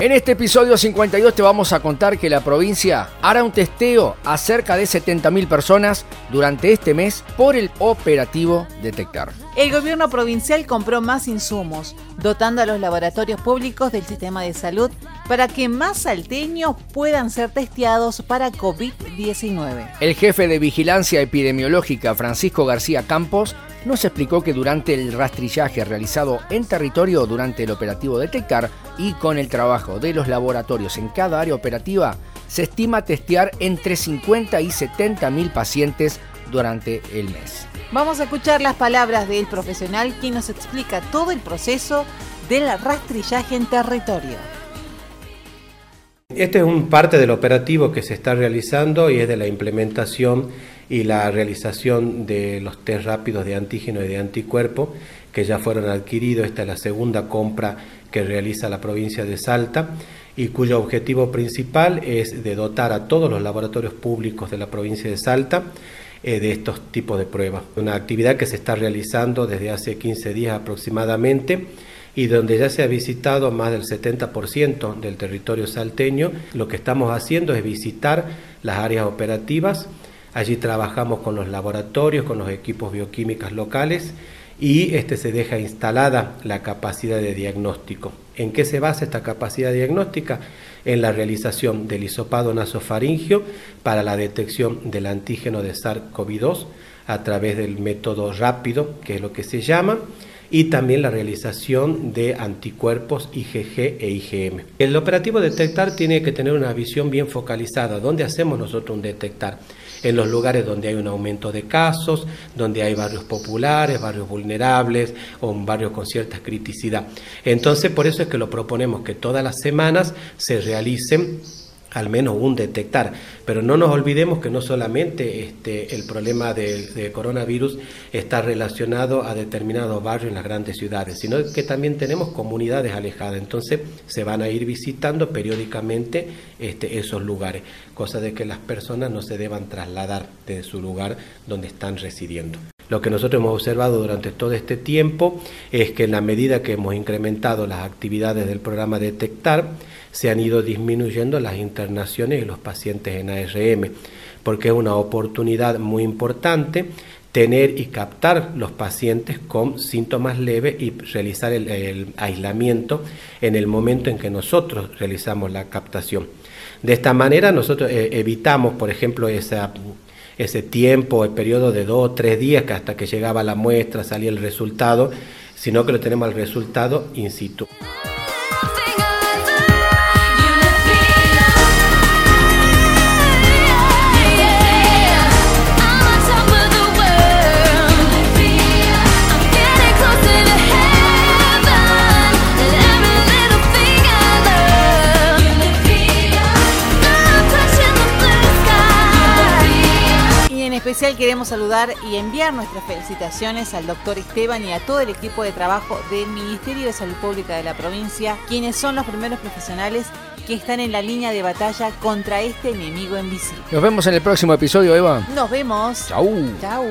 En este episodio 52 te vamos a contar que la provincia hará un testeo a cerca de 70.000 personas durante este mes por el operativo Detectar. El gobierno provincial compró más insumos, dotando a los laboratorios públicos del sistema de salud para que más salteños puedan ser testeados para COVID-19. El jefe de vigilancia epidemiológica, Francisco García Campos, nos explicó que durante el rastrillaje realizado en territorio durante el operativo Detectar y con el trabajo de los laboratorios en cada área operativa, se estima testear entre 50 y 70 mil pacientes durante el mes. Vamos a escuchar las palabras del profesional quien nos explica todo el proceso del rastrillaje en territorio. Este es un parte del operativo que se está realizando y es de la implementación y la realización de los test rápidos de antígeno y de anticuerpo que ya fueron adquiridos. Esta es la segunda compra que realiza la provincia de Salta y cuyo objetivo principal es de dotar a todos los laboratorios públicos de la provincia de Salta eh, de estos tipos de pruebas. Una actividad que se está realizando desde hace 15 días aproximadamente y donde ya se ha visitado más del 70% del territorio salteño. Lo que estamos haciendo es visitar las áreas operativas Allí trabajamos con los laboratorios, con los equipos bioquímicos locales y este, se deja instalada la capacidad de diagnóstico. ¿En qué se basa esta capacidad diagnóstica? En la realización del hisopado nasofaringio para la detección del antígeno de SARS-CoV-2 a través del método rápido, que es lo que se llama, y también la realización de anticuerpos IgG e IgM. El operativo detectar tiene que tener una visión bien focalizada. ¿Dónde hacemos nosotros un detectar? En los lugares donde hay un aumento de casos, donde hay barrios populares, barrios vulnerables o un barrio con cierta criticidad. Entonces, por eso es que lo proponemos que todas las semanas se realicen al menos un detectar. Pero no nos olvidemos que no solamente este, el problema de, coronavirus está relacionado a determinados barrios en las grandes ciudades, sino que también tenemos comunidades alejadas. Entonces se van a ir visitando periódicamente este, esos lugares, cosa de que las personas no se deban trasladar de su lugar donde están residiendo. Lo que nosotros hemos observado durante todo este tiempo es que en la medida que hemos incrementado las actividades del programa Detectar, se han ido disminuyendo las internaciones y los pacientes en ARM, porque es una oportunidad muy importante tener y captar los pacientes con síntomas leves y realizar el, aislamiento en el momento en que nosotros realizamos la captación. De esta manera nosotros eh, evitamos, por ejemplo, ese tiempo, el periodo de dos o tres días que hasta que llegaba la muestra, salía el resultado, sino que lo tenemos al resultado in situ. Especial queremos saludar y enviar nuestras felicitaciones al doctor Esteban y a todo el equipo de trabajo del Ministerio de Salud Pública de la provincia, quienes son los primeros profesionales que están en la línea de batalla contra este enemigo invisible. Nos vemos en el próximo episodio, Eva. Nos vemos. Chau. Chau.